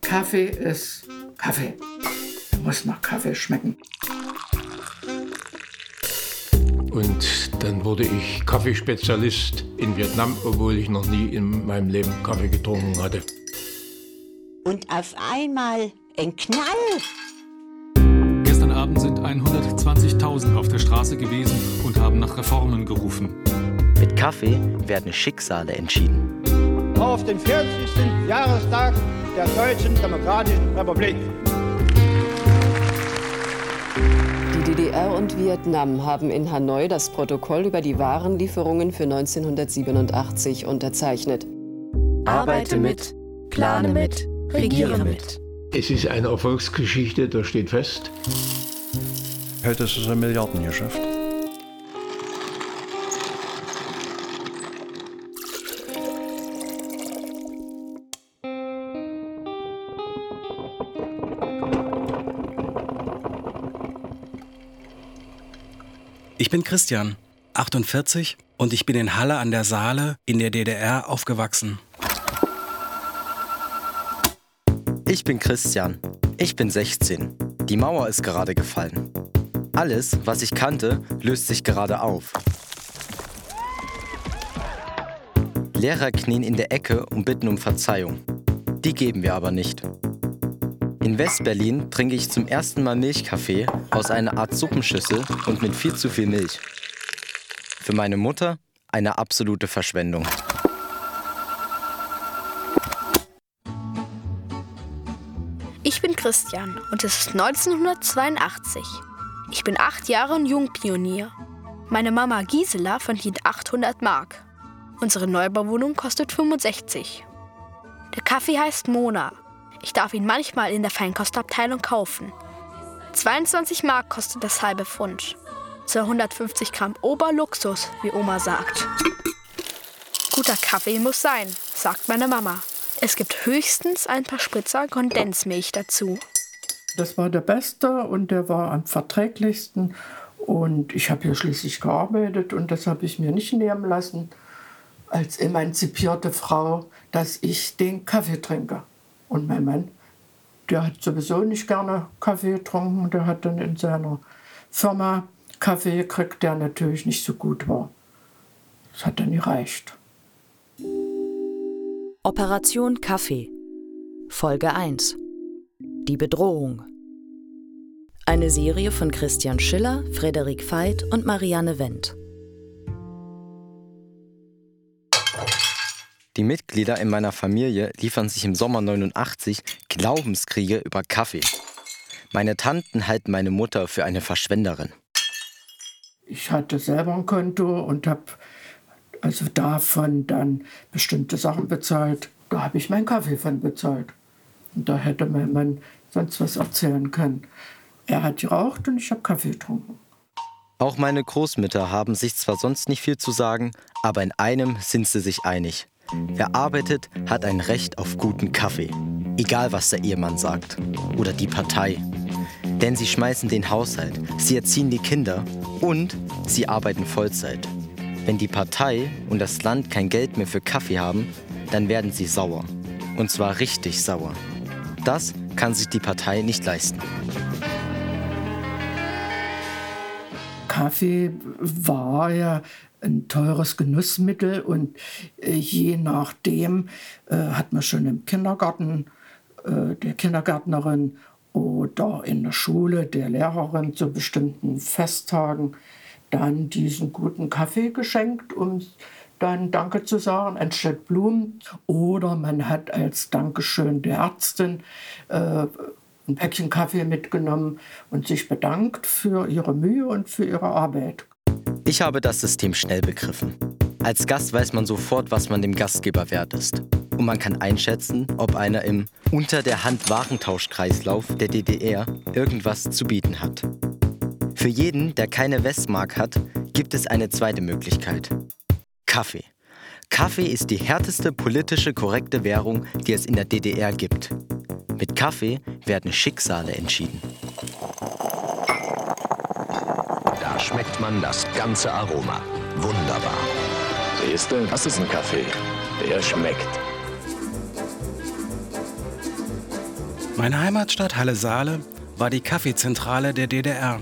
Kaffee ist Kaffee. Er muss nach Kaffee schmecken. Und dann wurde ich Kaffeespezialist in Vietnam, obwohl ich noch nie in meinem Leben Kaffee getrunken hatte. Und auf einmal ein Knall. Gestern Abend sind 120.000 auf der Straße gewesen und haben nach Reformen gerufen. Mit Kaffee werden Schicksale entschieden. Auf den 40. Jahrestag der Deutschen Demokratischen Republik. Die DDR und Vietnam haben in Hanoi das Protokoll über die Warenlieferungen für 1987 unterzeichnet. Arbeite mit, plane mit, regiere mit. Es ist eine Erfolgsgeschichte, das steht fest. Heute ist es ein Milliardengeschäft. Ich bin Christian, 48 und ich bin in Halle an der Saale in der DDR aufgewachsen. Ich bin Christian. Ich bin 16. Die Mauer ist gerade gefallen. Alles, was ich kannte, löst sich gerade auf. Lehrer knien in der Ecke und bitten um Verzeihung. Die geben wir aber nicht. In Westberlin trinke ich zum ersten Mal Milchkaffee aus einer Art Suppenschüssel und mit viel zu viel Milch. Für meine Mutter eine absolute Verschwendung. Ich bin Christian und es ist 1982. Ich bin acht Jahre und Jungpionier. Meine Mama Gisela verdient 800 Mark. Unsere Neubauwohnung kostet 65. Der Kaffee heißt Mona. Ich darf ihn manchmal in der Feinkostabteilung kaufen. 22 Mark kostet das halbe Pfund. 250 Gramm Oberluxus, wie Oma sagt. Guter Kaffee muss sein, sagt meine Mama. Es gibt höchstens ein paar Spritzer Kondensmilch dazu. Das war der beste und der war am verträglichsten. Und ich habe hier schließlich gearbeitet und das habe ich mir nicht nehmen lassen, als emanzipierte Frau, dass ich den Kaffee trinke. Und mein Mann, der hat sowieso nicht gerne Kaffee getrunken. Der hat dann in seiner Firma Kaffee gekriegt, der natürlich nicht so gut war. Das hat dann gereicht. Operation Kaffee. Folge 1. Die Bedrohung. Eine Serie von Christian Schiller, Frederik Veit und Marianne Wendt. Die Mitglieder in meiner Familie liefern sich im Sommer 89 Glaubenskriege über Kaffee. Meine Tanten halten meine Mutter für eine Verschwenderin. Ich hatte selber ein Konto und habe also davon dann bestimmte Sachen bezahlt. Da habe ich meinen Kaffee von bezahlt. Und da hätte mein Mann sonst was erzählen können. Er hat geraucht und ich habe Kaffee getrunken. Auch meine Großmütter haben sich zwar sonst nicht viel zu sagen, aber in einem sind sie sich einig. Wer arbeitet, hat ein Recht auf guten Kaffee. Egal, was der Ehemann sagt. Oder die Partei. Denn sie schmeißen den Haushalt, sie erziehen die Kinder und sie arbeiten Vollzeit. Wenn die Partei und das Land kein Geld mehr für Kaffee haben, dann werden sie sauer. Und zwar richtig sauer. Das kann sich die Partei nicht leisten. Kaffee war ja ein teures Genussmittel und äh, je nachdem äh, hat man schon im Kindergarten äh, der Kindergärtnerin oder in der Schule der Lehrerin zu bestimmten Festtagen dann diesen guten Kaffee geschenkt, um dann Danke zu sagen, anstatt Blumen. Oder man hat als Dankeschön der Ärztin äh, ein Päckchen Kaffee mitgenommen und sich bedankt für ihre Mühe und für ihre Arbeit. Ich habe das System schnell begriffen. Als Gast weiß man sofort, was man dem Gastgeber wert ist. Und man kann einschätzen, ob einer im unter der Hand Warentauschkreislauf der DDR irgendwas zu bieten hat. Für jeden, der keine Westmark hat, gibt es eine zweite Möglichkeit. Kaffee. Kaffee ist die härteste politische korrekte Währung, die es in der DDR gibt. Mit Kaffee werden Schicksale entschieden. Da schmeckt man das ganze Aroma. Wunderbar. Siehst du, das ist ein Kaffee. Der schmeckt. Meine Heimatstadt Halle-Saale war die Kaffeezentrale der DDR.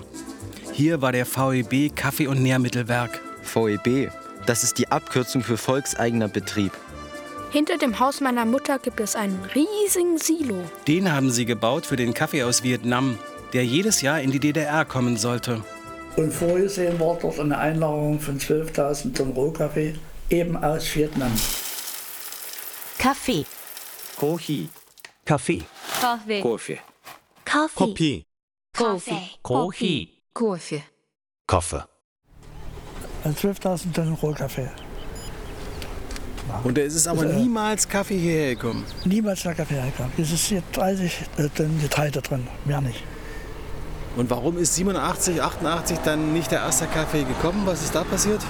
Hier war der VEB Kaffee- und Nährmittelwerk. VEB, das ist die Abkürzung für volkseigener Betrieb. Hinter dem Haus meiner Mutter gibt es einen riesigen Silo. Den haben sie gebaut für den Kaffee aus Vietnam, der jedes Jahr in die DDR kommen sollte. Und vorgesehen war dort eine Einlagerung von 12.000 Tonnen Rohkaffee, eben aus Vietnam. Kaffee. Kohi. Kaffee. Kaffee. Kaffee. Kaffee. Kaffee. Kaffee. Kaffee. Kaffee. 12.000 Tonnen Rohkaffee. Und es ist aber äh, niemals Kaffee hierher gekommen. Niemals der Kaffee hergekommen. Es ist hier 30 Tonnen Getreide drin, mehr nicht. Und warum ist 87, 88 dann nicht der erste Kaffee gekommen? Was ist da passiert?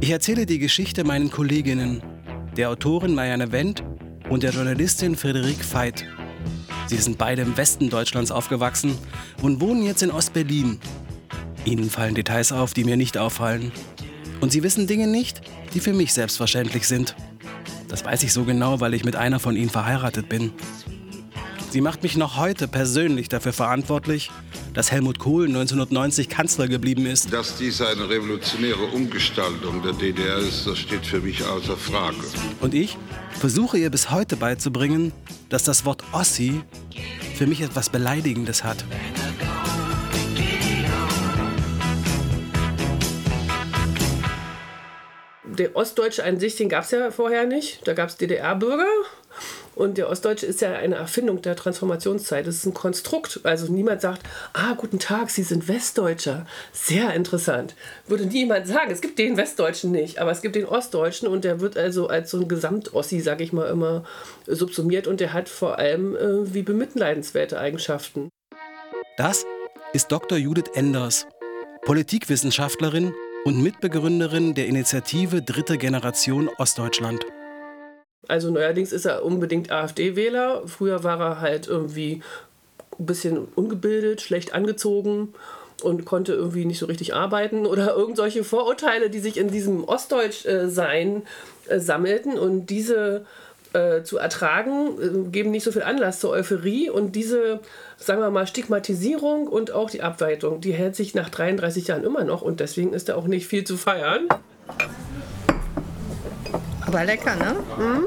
Ich erzähle die Geschichte meinen Kolleginnen, der Autorin Marianne Wendt und der Journalistin Friederik Veit. Sie sind beide im Westen Deutschlands aufgewachsen und wohnen jetzt in Ostberlin. Ihnen fallen Details auf, die mir nicht auffallen. Und sie wissen Dinge nicht, die für mich selbstverständlich sind. Das weiß ich so genau, weil ich mit einer von ihnen verheiratet bin. Sie macht mich noch heute persönlich dafür verantwortlich, dass Helmut Kohl 1990 Kanzler geblieben ist. Dass dies eine revolutionäre Umgestaltung der DDR ist, das steht für mich außer Frage. Und ich versuche ihr bis heute beizubringen, dass das Wort Ossi für mich etwas Beleidigendes hat. Der Ostdeutsche an sich, den gab es ja vorher nicht. Da gab es DDR-Bürger. Und der Ostdeutsche ist ja eine Erfindung der Transformationszeit. Es ist ein Konstrukt. Also niemand sagt, ah, guten Tag, Sie sind Westdeutscher. Sehr interessant. Würde niemand sagen. Es gibt den Westdeutschen nicht, aber es gibt den Ostdeutschen und der wird also als so ein Gesamtossi, sage ich mal, immer subsumiert und der hat vor allem äh, wie bemitleidenswerte Eigenschaften. Das ist Dr. Judith Enders, Politikwissenschaftlerin und Mitbegründerin der Initiative Dritte Generation Ostdeutschland. Also neuerdings ist er unbedingt AfD-Wähler. Früher war er halt irgendwie ein bisschen ungebildet, schlecht angezogen und konnte irgendwie nicht so richtig arbeiten oder irgendwelche Vorurteile, die sich in diesem Ostdeutsch-Sein äh, sammelten und diese äh, zu ertragen, äh, geben nicht so viel Anlass zur Euphorie und diese, sagen wir mal, Stigmatisierung und auch die Abweitung, die hält sich nach 33 Jahren immer noch und deswegen ist da auch nicht viel zu feiern. Aber lecker, ne? Mhm.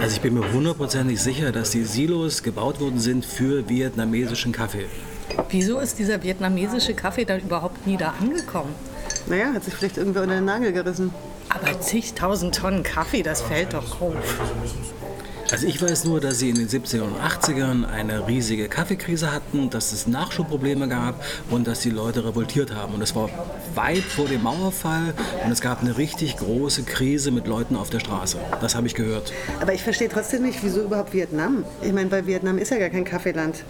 Also ich bin mir hundertprozentig sicher, dass die Silos gebaut worden sind für vietnamesischen Kaffee. Wieso ist dieser vietnamesische Kaffee dann überhaupt nie da angekommen? Naja, hat sich vielleicht irgendwer unter den Nagel gerissen. Aber zigtausend Tonnen Kaffee, das fällt doch auf. Also ich weiß nur, dass sie in den 70er und 80ern eine riesige Kaffeekrise hatten, dass es Nachschubprobleme gab und dass die Leute revoltiert haben. Und das war weit vor dem Mauerfall und es gab eine richtig große Krise mit Leuten auf der Straße. Das habe ich gehört. Aber ich verstehe trotzdem nicht, wieso überhaupt Vietnam? Ich meine, bei Vietnam ist ja gar kein Kaffeeland.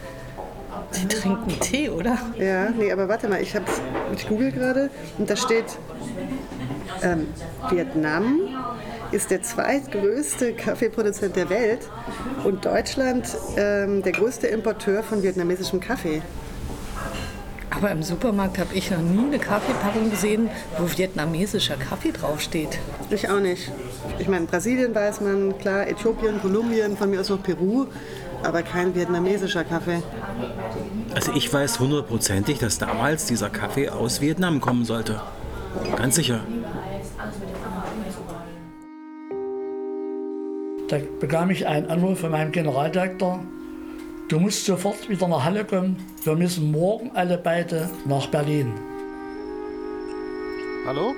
Die trinken Tee, oder? Ja, nee, aber warte mal, ich, hab's, ich google gerade und da steht ähm, Vietnam ist der zweitgrößte Kaffeeproduzent der Welt und Deutschland ähm, der größte Importeur von vietnamesischem Kaffee. Aber im Supermarkt habe ich noch nie eine Kaffeepackung gesehen, wo vietnamesischer Kaffee draufsteht. Ich auch nicht. Ich meine, Brasilien weiß man, klar, Äthiopien, Kolumbien, von mir aus noch Peru, aber kein vietnamesischer Kaffee. Also ich weiß hundertprozentig, dass damals dieser Kaffee aus Vietnam kommen sollte. Ganz sicher. Da bekam ich einen Anruf von meinem Generaldirektor. Du musst sofort wieder nach Halle kommen. Wir müssen morgen alle beide nach Berlin. Hallo?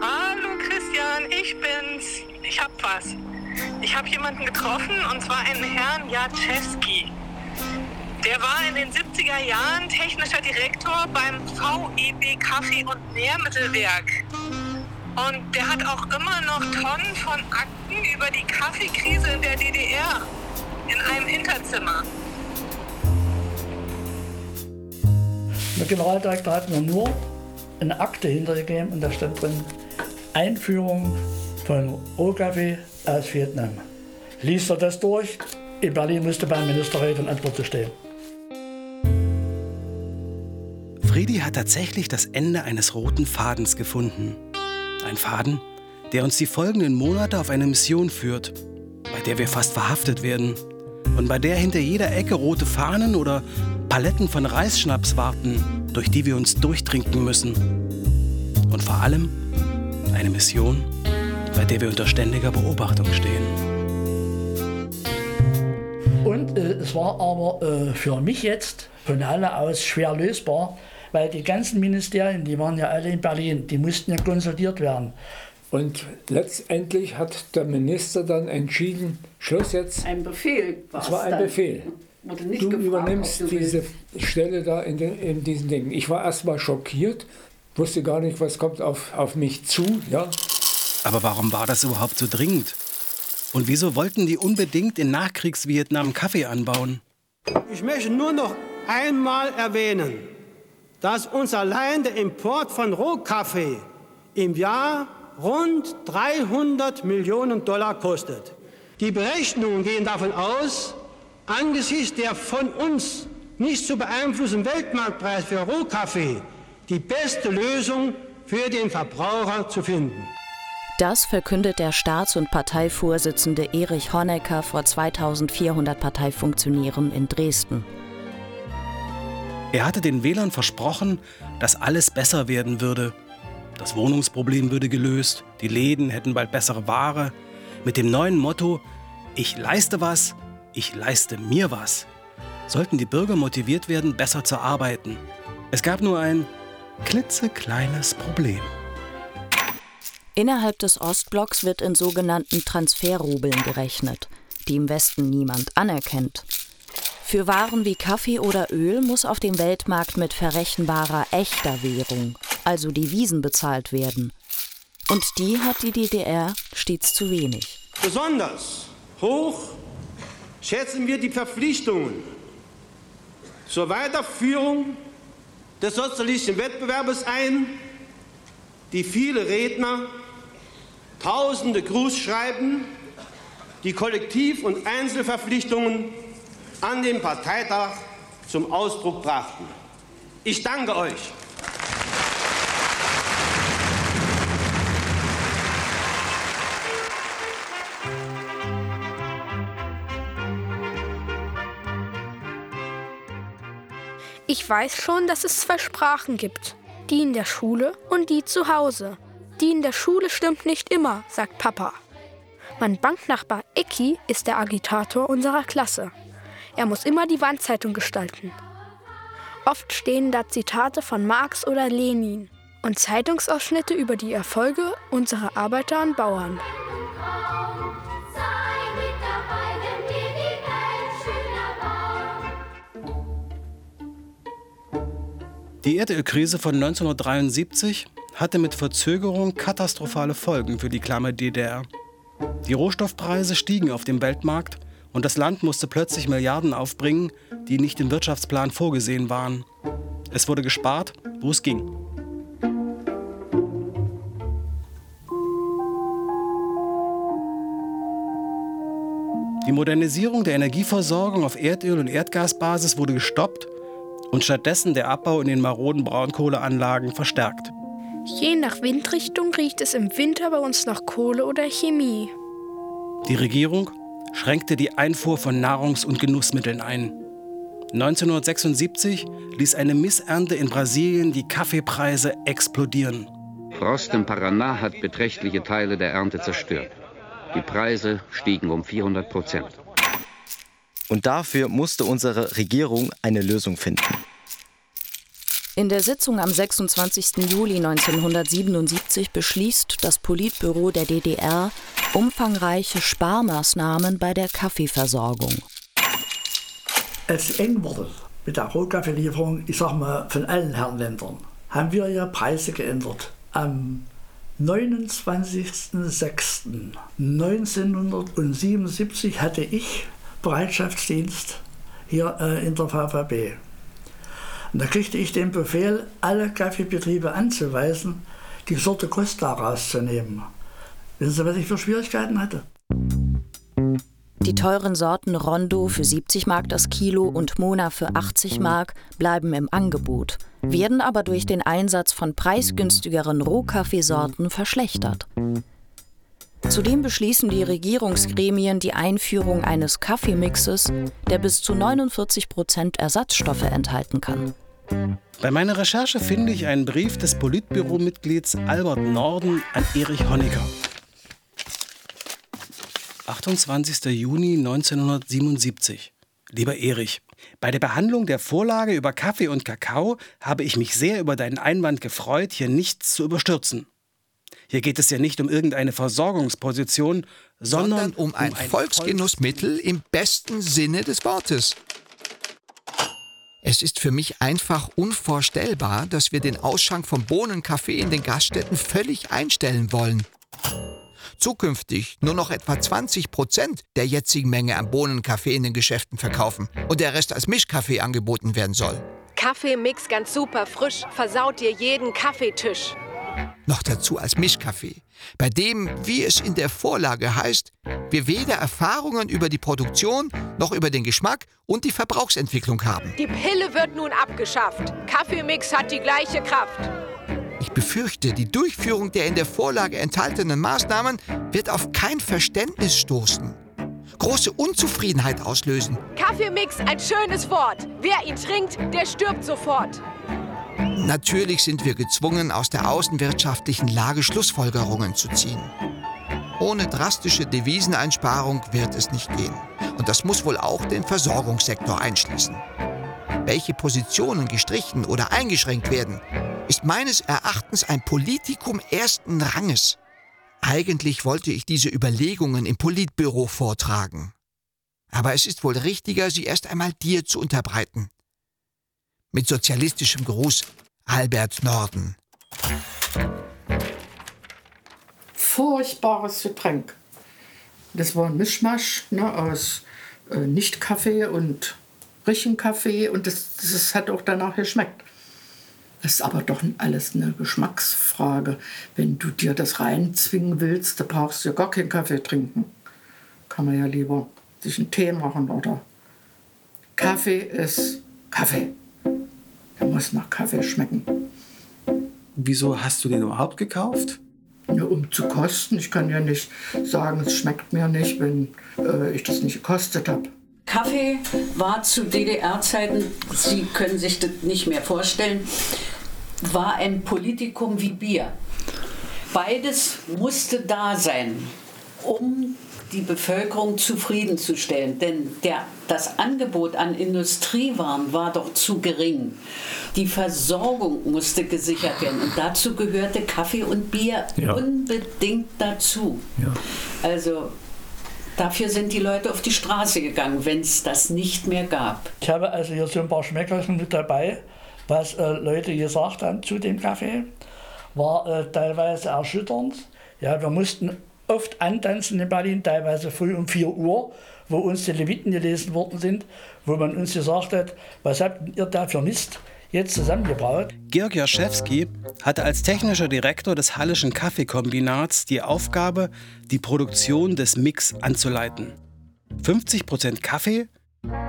Hallo Christian, ich bin's. Ich hab was. Ich habe jemanden getroffen und zwar einen Herrn Jaczewski. Der war in den 70er Jahren technischer Direktor beim VEB Kaffee- und Nährmittelwerk. Und der hat auch immer noch Tonnen von Akten über die Kaffeekrise in der DDR in einem Hinterzimmer. Der Generaldirektor hat mir nur eine Akte hintergegeben und da stand drin Einführung von Rohkaffee aus Vietnam. Liest er das durch? In Berlin musste beim Ministerrat in Antwort zu stehen. Friedi hat tatsächlich das Ende eines roten Fadens gefunden. Ein Faden, der uns die folgenden Monate auf eine Mission führt. Bei der wir fast verhaftet werden und bei der hinter jeder Ecke rote Fahnen oder Paletten von Reisschnaps warten, durch die wir uns durchtrinken müssen. Und vor allem eine Mission, bei der wir unter ständiger Beobachtung stehen. Und äh, es war aber äh, für mich jetzt von Halle aus schwer lösbar, weil die ganzen Ministerien, die waren ja alle in Berlin, die mussten ja konsultiert werden. Und letztendlich hat der Minister dann entschieden, Schluss jetzt. Ein Befehl war es. war ein. Befehl. du gefragt, übernimmst du diese Stelle da in, den, in diesen Dingen. Ich war erstmal schockiert, wusste gar nicht, was kommt auf, auf mich zu. Ja. Aber warum war das überhaupt so dringend? Und wieso wollten die unbedingt in Nachkriegsvietnam Kaffee anbauen? Ich möchte nur noch einmal erwähnen, dass uns allein der Import von Rohkaffee im Jahr rund 300 Millionen Dollar kostet. Die Berechnungen gehen davon aus, angesichts der von uns nicht zu beeinflussenden Weltmarktpreis für Rohkaffee die beste Lösung für den Verbraucher zu finden. Das verkündet der Staats- und Parteivorsitzende Erich Honecker vor 2400 Parteifunktionären in Dresden. Er hatte den Wählern versprochen, dass alles besser werden würde das Wohnungsproblem würde gelöst, die Läden hätten bald bessere Ware. Mit dem neuen Motto Ich leiste was, ich leiste mir was, sollten die Bürger motiviert werden, besser zu arbeiten. Es gab nur ein klitzekleines Problem. Innerhalb des Ostblocks wird in sogenannten Transferrubeln gerechnet, die im Westen niemand anerkennt. Für Waren wie Kaffee oder Öl muss auf dem Weltmarkt mit verrechenbarer echter Währung, also Devisen, bezahlt werden. Und die hat die DDR stets zu wenig. Besonders hoch schätzen wir die Verpflichtungen zur Weiterführung des sozialistischen Wettbewerbes ein, die viele Redner, tausende Grußschreiben, die Kollektiv- und Einzelverpflichtungen an dem Parteitag zum Ausdruck brachten. Ich danke euch. Ich weiß schon, dass es zwei Sprachen gibt. Die in der Schule und die zu Hause. Die in der Schule stimmt nicht immer, sagt Papa. Mein Banknachbar Eki ist der Agitator unserer Klasse. Er muss immer die Wandzeitung gestalten. Oft stehen da Zitate von Marx oder Lenin und Zeitungsausschnitte über die Erfolge unserer Arbeiter und Bauern. Die Erdölkrise von 1973 hatte mit Verzögerung katastrophale Folgen für die klamme DDR. Die Rohstoffpreise stiegen auf dem Weltmarkt und das Land musste plötzlich Milliarden aufbringen, die nicht im Wirtschaftsplan vorgesehen waren. Es wurde gespart, wo es ging. Die Modernisierung der Energieversorgung auf Erdöl- und Erdgasbasis wurde gestoppt und stattdessen der Abbau in den maroden Braunkohleanlagen verstärkt. Je nach Windrichtung riecht es im Winter bei uns nach Kohle oder Chemie. Die Regierung schränkte die Einfuhr von Nahrungs- und Genussmitteln ein. 1976 ließ eine Missernte in Brasilien die Kaffeepreise explodieren. Frost im Paraná hat beträchtliche Teile der Ernte zerstört. Die Preise stiegen um 400 Prozent. Und dafür musste unsere Regierung eine Lösung finden. In der Sitzung am 26. Juli 1977 beschließt das Politbüro der DDR umfangreiche Sparmaßnahmen bei der Kaffeeversorgung. Als eng wurde mit der Rohkaffeelieferung, ich sag mal von allen Herrenländern, haben wir ja Preise geändert. Am 29.06.1977 hatte ich Bereitschaftsdienst hier äh, in der VVB. Und da kriegte ich den Befehl, alle Kaffeebetriebe anzuweisen, die Sorte Costa rauszunehmen. Wissen Sie, was ich für Schwierigkeiten hatte? Die teuren Sorten Rondo für 70 Mark das Kilo und Mona für 80 Mark bleiben im Angebot, werden aber durch den Einsatz von preisgünstigeren Rohkaffeesorten verschlechtert. Zudem beschließen die Regierungsgremien die Einführung eines Kaffeemixes, der bis zu 49 Prozent Ersatzstoffe enthalten kann. Bei meiner Recherche finde ich einen Brief des Politbüromitglieds Albert Norden an Erich Honecker. 28. Juni 1977. Lieber Erich, bei der Behandlung der Vorlage über Kaffee und Kakao habe ich mich sehr über deinen Einwand gefreut, hier nichts zu überstürzen. Hier geht es ja nicht um irgendeine Versorgungsposition, sondern, sondern um, um ein, ein Volksgenussmittel im besten Sinne des Wortes. Es ist für mich einfach unvorstellbar, dass wir den Ausschank von Bohnenkaffee in den Gaststätten völlig einstellen wollen. Zukünftig nur noch etwa 20 Prozent der jetzigen Menge an Bohnenkaffee in den Geschäften verkaufen und der Rest als Mischkaffee angeboten werden soll. Kaffeemix ganz super frisch, versaut dir jeden Kaffeetisch. Noch dazu als Mischkaffee, bei dem, wie es in der Vorlage heißt, wir weder Erfahrungen über die Produktion noch über den Geschmack und die Verbrauchsentwicklung haben. Die Pille wird nun abgeschafft. Kaffeemix hat die gleiche Kraft. Ich befürchte, die Durchführung der in der Vorlage enthaltenen Maßnahmen wird auf kein Verständnis stoßen. Große Unzufriedenheit auslösen. Kaffeemix, ein schönes Wort. Wer ihn trinkt, der stirbt sofort. Natürlich sind wir gezwungen, aus der außenwirtschaftlichen Lage Schlussfolgerungen zu ziehen. Ohne drastische Deviseneinsparung wird es nicht gehen. Und das muss wohl auch den Versorgungssektor einschließen. Welche Positionen gestrichen oder eingeschränkt werden, ist meines Erachtens ein Politikum ersten Ranges. Eigentlich wollte ich diese Überlegungen im Politbüro vortragen. Aber es ist wohl richtiger, sie erst einmal dir zu unterbreiten. Mit sozialistischem Gruß, Albert Norden. Furchtbares Getränk. Das war ein Mischmasch ne, aus äh, Nicht-Kaffee und Richenkaffee und das, das hat auch danach geschmeckt. Das ist aber doch alles eine Geschmacksfrage. Wenn du dir das reinzwingen willst, da brauchst du ja gar keinen Kaffee trinken. Kann man ja lieber sich einen Tee machen oder Kaffee ist Kaffee. Der muss nach Kaffee schmecken. Wieso hast du den überhaupt gekauft? Ja, um zu kosten. Ich kann ja nicht sagen, es schmeckt mir nicht, wenn äh, ich das nicht gekostet habe. Kaffee war zu DDR-Zeiten, Sie können sich das nicht mehr vorstellen, war ein Politikum wie Bier. Beides musste da sein, um die Bevölkerung zufriedenzustellen. Denn der, das Angebot an Industriewaren war doch zu gering. Die Versorgung musste gesichert werden. Und dazu gehörte Kaffee und Bier ja. unbedingt dazu. Ja. Also Dafür sind die Leute auf die Straße gegangen, wenn es das nicht mehr gab. Ich habe also hier so ein paar Schmeckerchen mit dabei, was äh, Leute gesagt haben zu dem Kaffee. War äh, teilweise erschütternd. Ja, wir mussten oft antanzen in Berlin, teilweise früh um 4 Uhr, wo uns die Leviten gelesen worden sind, wo man uns gesagt hat, was habt ihr da für Mist jetzt zusammengebaut? Georg Jaschewski hatte als technischer Direktor des Hallischen Kaffeekombinats die Aufgabe, die Produktion des Mix anzuleiten. 50 Prozent Kaffee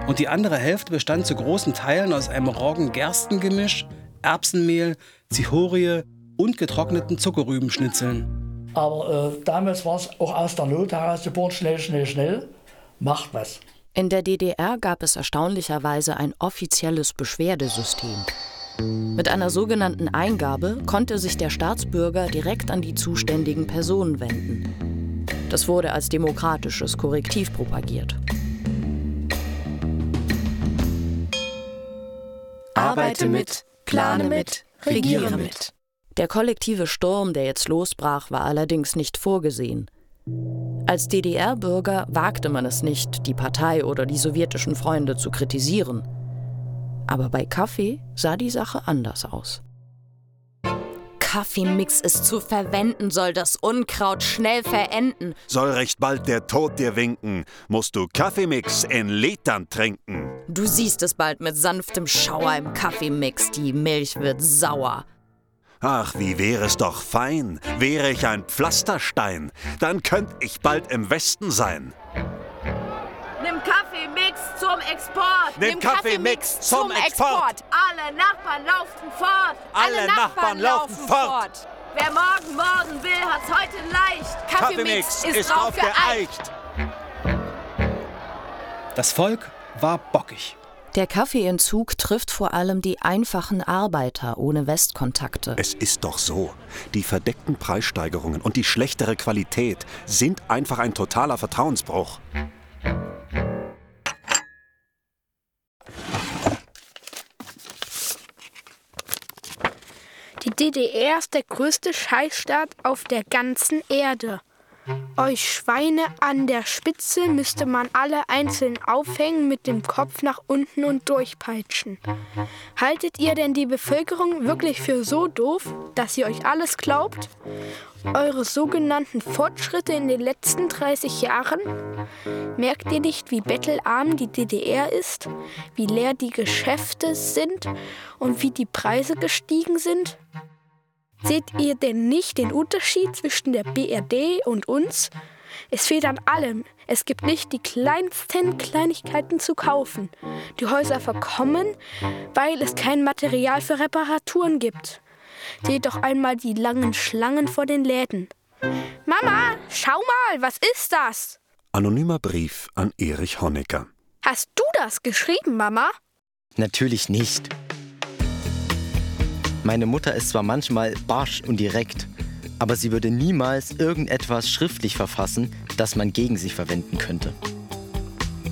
und die andere Hälfte bestand zu großen Teilen aus einem Roggen-Gersten-Gemisch, Erbsenmehl, Zichorie und getrockneten Zuckerrübenschnitzeln. Aber äh, damals war es auch aus der Not heraus geboren, schnell, schnell, schnell, macht was. In der DDR gab es erstaunlicherweise ein offizielles Beschwerdesystem. Mit einer sogenannten Eingabe konnte sich der Staatsbürger direkt an die zuständigen Personen wenden. Das wurde als demokratisches Korrektiv propagiert. Arbeite mit, plane mit, regiere mit. Der kollektive Sturm, der jetzt losbrach, war allerdings nicht vorgesehen. Als DDR-Bürger wagte man es nicht, die Partei oder die sowjetischen Freunde zu kritisieren. Aber bei Kaffee sah die Sache anders aus. Kaffeemix ist zu verwenden, soll das Unkraut schnell verenden. Soll recht bald der Tod dir winken, musst du Kaffeemix in Litern trinken. Du siehst es bald mit sanftem Schauer im Kaffeemix, die Milch wird sauer. Ach, wie wäre es doch fein, wäre ich ein Pflasterstein, dann könnt ich bald im Westen sein. Nimm Kaffeemix zum Export! Nimm Kaffeemix zum Export! Alle Nachbarn laufen fort! Alle Nachbarn laufen fort! Wer morgen morgen will, hat's heute leicht. Kaffeemix ist, ist drauf geeicht. Das Volk war bockig. Der Kaffeeentzug trifft vor allem die einfachen Arbeiter ohne Westkontakte. Es ist doch so. Die verdeckten Preissteigerungen und die schlechtere Qualität sind einfach ein totaler Vertrauensbruch. Die DDR ist der größte Scheißstaat auf der ganzen Erde. Euch Schweine an der Spitze müsste man alle einzeln aufhängen, mit dem Kopf nach unten und durchpeitschen. Haltet ihr denn die Bevölkerung wirklich für so doof, dass sie euch alles glaubt? Eure sogenannten Fortschritte in den letzten 30 Jahren? Merkt ihr nicht, wie bettelarm die DDR ist, wie leer die Geschäfte sind und wie die Preise gestiegen sind? Seht ihr denn nicht den Unterschied zwischen der BRD und uns? Es fehlt an allem. Es gibt nicht die kleinsten Kleinigkeiten zu kaufen. Die Häuser verkommen, weil es kein Material für Reparaturen gibt. Seht doch einmal die langen Schlangen vor den Läden. Mama, schau mal, was ist das? Anonymer Brief an Erich Honecker. Hast du das geschrieben, Mama? Natürlich nicht. Meine Mutter ist zwar manchmal barsch und direkt, aber sie würde niemals irgendetwas schriftlich verfassen, das man gegen sie verwenden könnte.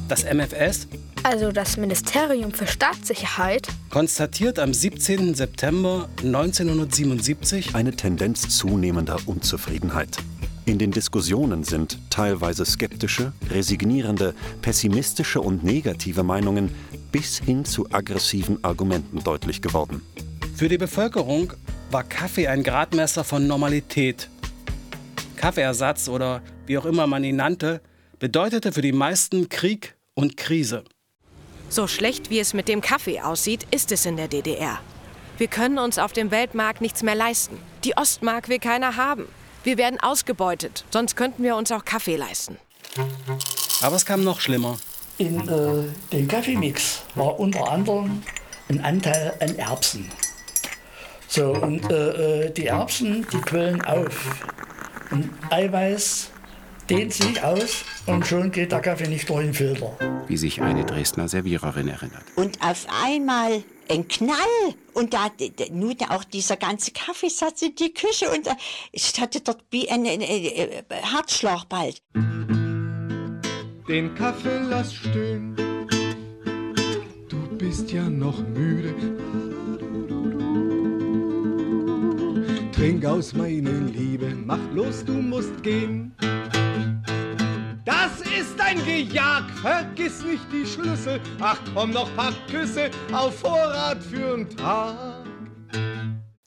Das MFS, also das Ministerium für Staatssicherheit, konstatiert am 17. September 1977 eine Tendenz zunehmender Unzufriedenheit. In den Diskussionen sind teilweise skeptische, resignierende, pessimistische und negative Meinungen bis hin zu aggressiven Argumenten deutlich geworden. Für die Bevölkerung war Kaffee ein Gradmesser von Normalität. Kaffeeersatz oder wie auch immer man ihn nannte, bedeutete für die meisten Krieg und Krise. So schlecht wie es mit dem Kaffee aussieht, ist es in der DDR. Wir können uns auf dem Weltmarkt nichts mehr leisten. Die Ostmark will keiner haben. Wir werden ausgebeutet, sonst könnten wir uns auch Kaffee leisten. Aber es kam noch schlimmer. In äh, dem Kaffeemix war unter anderem ein Anteil an Erbsen. So, und äh, äh, die Erbsen, die quellen auf. Und Eiweiß dehnt sich aus und schon geht der Kaffee nicht durch den Filter. Wie sich eine Dresdner Serviererin erinnert. Und auf einmal ein Knall und da nun auch dieser ganze Kaffeesatz in die Küche und äh, ich hatte dort wie ein, ein, ein, ein Herzschlag bald. Den Kaffee lass stehen, du bist ja noch müde Trink aus, meine Liebe, mach los, du musst gehen. Das ist ein Gejag, vergiss nicht die Schlüssel. Ach komm, noch paar Küsse auf Vorrat für'n Tag.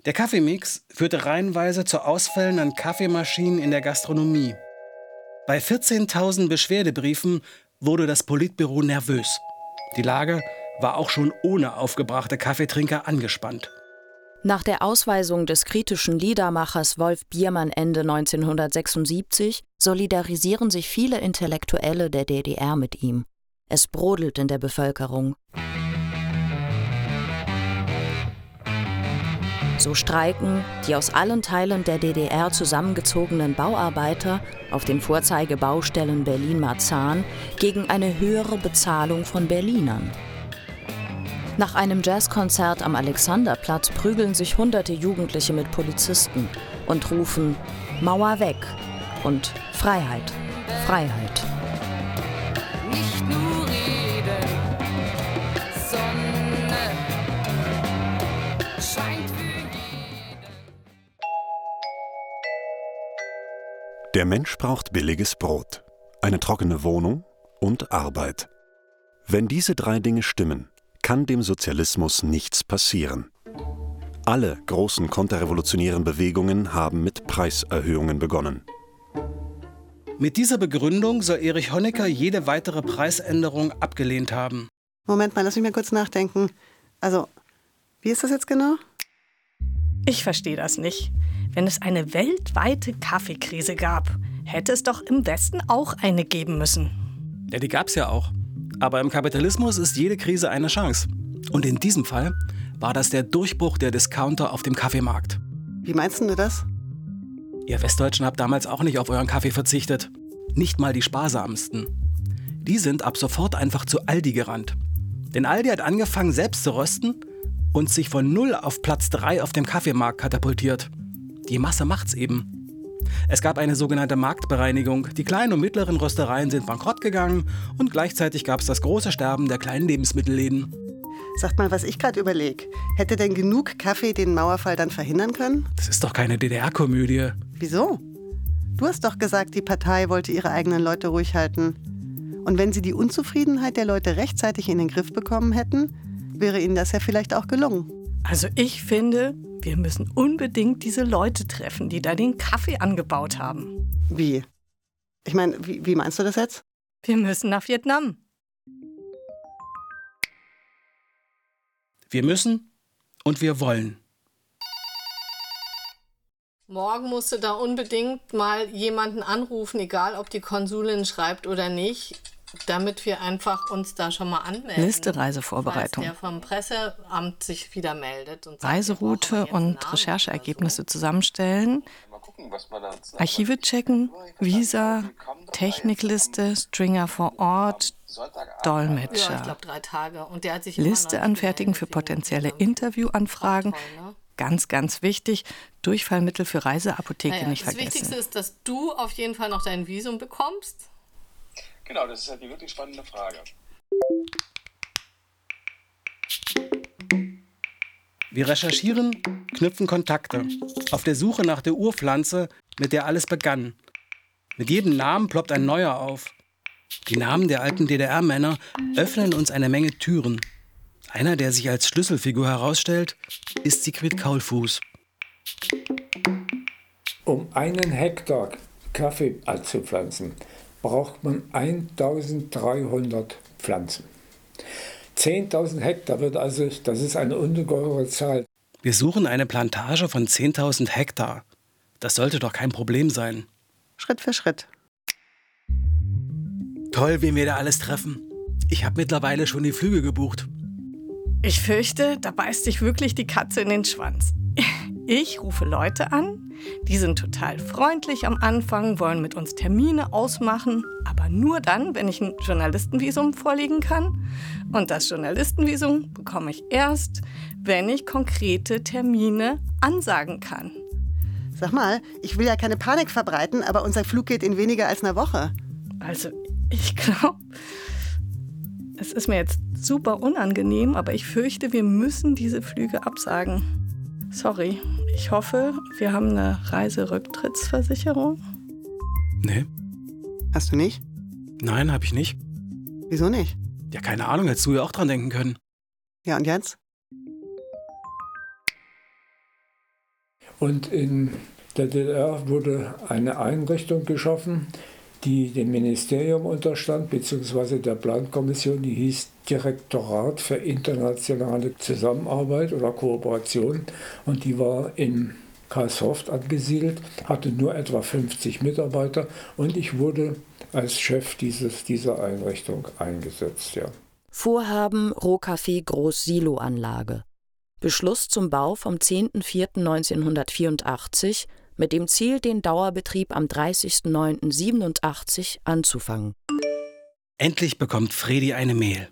Der Kaffeemix führte reihenweise zu Ausfällen an Kaffeemaschinen in der Gastronomie. Bei 14.000 Beschwerdebriefen wurde das Politbüro nervös. Die Lage war auch schon ohne aufgebrachte Kaffeetrinker angespannt. Nach der Ausweisung des kritischen Liedermachers Wolf Biermann Ende 1976 solidarisieren sich viele Intellektuelle der DDR mit ihm. Es brodelt in der Bevölkerung. So streiken die aus allen Teilen der DDR zusammengezogenen Bauarbeiter auf den Vorzeigebaustellen Berlin-Marzahn gegen eine höhere Bezahlung von Berlinern. Nach einem Jazzkonzert am Alexanderplatz prügeln sich hunderte Jugendliche mit Polizisten und rufen Mauer weg und Freiheit, Freiheit. Nicht nur reden, Sonne scheint für jeden. Der Mensch braucht billiges Brot, eine trockene Wohnung und Arbeit. Wenn diese drei Dinge stimmen, kann dem Sozialismus nichts passieren. Alle großen konterrevolutionären Bewegungen haben mit Preiserhöhungen begonnen. Mit dieser Begründung soll Erich Honecker jede weitere Preisänderung abgelehnt haben. Moment mal, lass mich mal kurz nachdenken. Also, wie ist das jetzt genau? Ich verstehe das nicht. Wenn es eine weltweite Kaffeekrise gab, hätte es doch im Westen auch eine geben müssen. Ja, die gab es ja auch. Aber im Kapitalismus ist jede Krise eine Chance. Und in diesem Fall war das der Durchbruch der Discounter auf dem Kaffeemarkt. Wie meinst du das? Ihr Westdeutschen habt damals auch nicht auf euren Kaffee verzichtet. Nicht mal die sparsamsten. Die sind ab sofort einfach zu Aldi gerannt. Denn Aldi hat angefangen, selbst zu rösten und sich von null auf Platz 3 auf dem Kaffeemarkt katapultiert. Die Masse macht's eben. Es gab eine sogenannte Marktbereinigung. Die kleinen und mittleren Röstereien sind bankrott gegangen und gleichzeitig gab es das große Sterben der kleinen Lebensmittelläden. Sagt mal, was ich gerade überlege. Hätte denn genug Kaffee den Mauerfall dann verhindern können? Das ist doch keine DDR-Komödie. Wieso? Du hast doch gesagt, die Partei wollte ihre eigenen Leute ruhig halten. Und wenn sie die Unzufriedenheit der Leute rechtzeitig in den Griff bekommen hätten, wäre ihnen das ja vielleicht auch gelungen. Also ich finde, wir müssen unbedingt diese Leute treffen, die da den Kaffee angebaut haben. Wie? Ich meine, wie, wie meinst du das jetzt? Wir müssen nach Vietnam. Wir müssen und wir wollen. Morgen musst du da unbedingt mal jemanden anrufen, egal ob die Konsulin schreibt oder nicht, damit wir einfach uns da schon mal anmelden. Liste Reisevorbereitung. Der vom Presseamt sich wieder meldet. Und sagt, Reiseroute und Rechercheergebnisse zusammenstellen. Archive checken, Visa, Technikliste, Stringer vor Ort, Dolmetscher. Ja, ich glaube drei Tage. Und der hat sich Liste anfertigen für potenzielle Interviewanfragen. ne? Ganz, ganz wichtig, Durchfallmittel für Reiseapotheke Naja, nicht das vergessen. Wichtigste ist, dass du auf jeden Fall noch dein Visum bekommst. Genau, das ist halt die wirklich spannende Frage. Wir recherchieren, knüpfen Kontakte. Auf der Suche nach der Urpflanze, mit der alles begann. Mit jedem Namen ploppt ein neuer auf. Die Namen der alten DDR-Männer öffnen uns eine Menge Türen. Einer, der sich als Schlüsselfigur herausstellt, ist Sigrid Kaulfuß. Um einen Hektar Kaffee anzupflanzen, braucht man 1300 Pflanzen. 10.000 Hektar wird also, das ist eine ungeheure Zahl. Wir suchen eine Plantage von 10.000 Hektar. Das sollte doch kein Problem sein. Schritt für Schritt. Toll, wen wir da alles treffen. Ich habe mittlerweile schon die Flüge gebucht. Ich fürchte, da beißt sich wirklich die Katze in den Schwanz. Ich rufe Leute an, die sind total freundlich am Anfang, wollen mit uns Termine ausmachen, aber nur dann, wenn ich ein Journalistenvisum vorlegen kann. Und das Journalistenvisum bekomme ich erst, wenn ich konkrete Termine ansagen kann. Sag mal, ich will ja keine Panik verbreiten, aber unser Flug geht in weniger als einer Woche. Also, ich glaube, es ist mir jetzt super unangenehm, aber ich fürchte, wir müssen diese Flüge absagen. Sorry, ich hoffe, wir haben eine Reiserücktrittsversicherung. Nee. Hast du nicht? Nein, habe ich nicht. Wieso nicht? Ja, keine Ahnung, hättest du ja auch dran denken können. Ja, und jetzt? Und in der DDR wurde eine Einrichtung geschaffen, die dem Ministerium unterstand, beziehungsweise der Plankommission, die hieß Direktorat für internationale Zusammenarbeit oder Kooperation. Und die war in Karlshoft angesiedelt, hatte nur etwa 50 Mitarbeiter und ich wurde als Chef dieses, dieser Einrichtung eingesetzt. Ja. Vorhaben Rohkaffee Groß-Silo-Anlage. Beschluss zum Bau vom 10.04.1984 mit dem Ziel, den Dauerbetrieb am 30.09.87 anzufangen. Endlich bekommt Fredi eine Mail.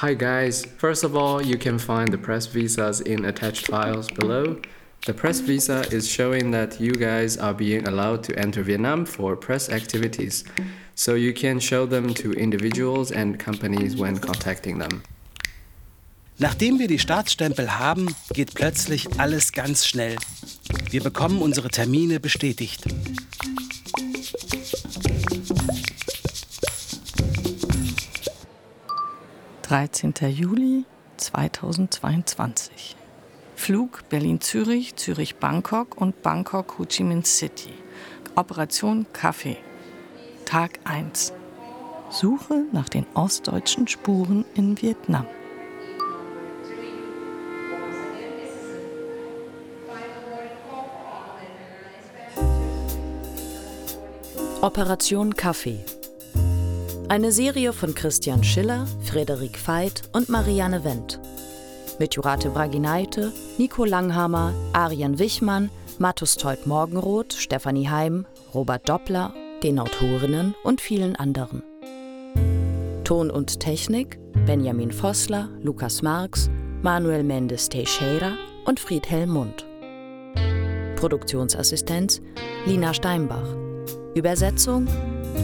Hi guys, first of all, you can find the press visas in attached files below. The press visa is showing that you guys are being allowed to enter Vietnam for press activities, so you can show them to individuals and companies when contacting them. Nachdem wir die Staatsstempel haben, geht plötzlich alles ganz schnell. Wir bekommen unsere Termine bestätigt. »13. Juli 2022. Flug Berlin-Zürich, Zürich-Bangkok und Bangkok-Ho Chi Minh City. Operation Kaffee. Tag 1. Suche nach den ostdeutschen Spuren in Vietnam. Operation Kaffee. Eine Serie von Christian Schiller, Frederik Veit und Marianne Wendt. Mit Jurate Braginaite, Nico Langhammer, Arian Wichmann, Mattus Teut Morgenroth, Stefanie Heim, Robert Doppler, den Autorinnen und vielen anderen. Ton und Technik Benjamin Vossler, Lukas Marx, Manuel Mendes Teixeira und Friedhelm Mund. Produktionsassistenz Lina Steinbach. Übersetzung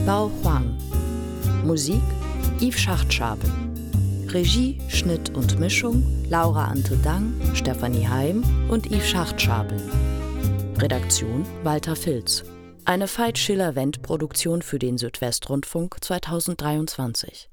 Bao Huang. Musik Yves Schachtschabel. Regie, Schnitt und Mischung Laura Antedang, Stefanie Heim und Yves Schachtschabel. Redaktion Walter Filz. Eine Veit Schiller-Wendt-Produktion für den Südwestrundfunk 2023.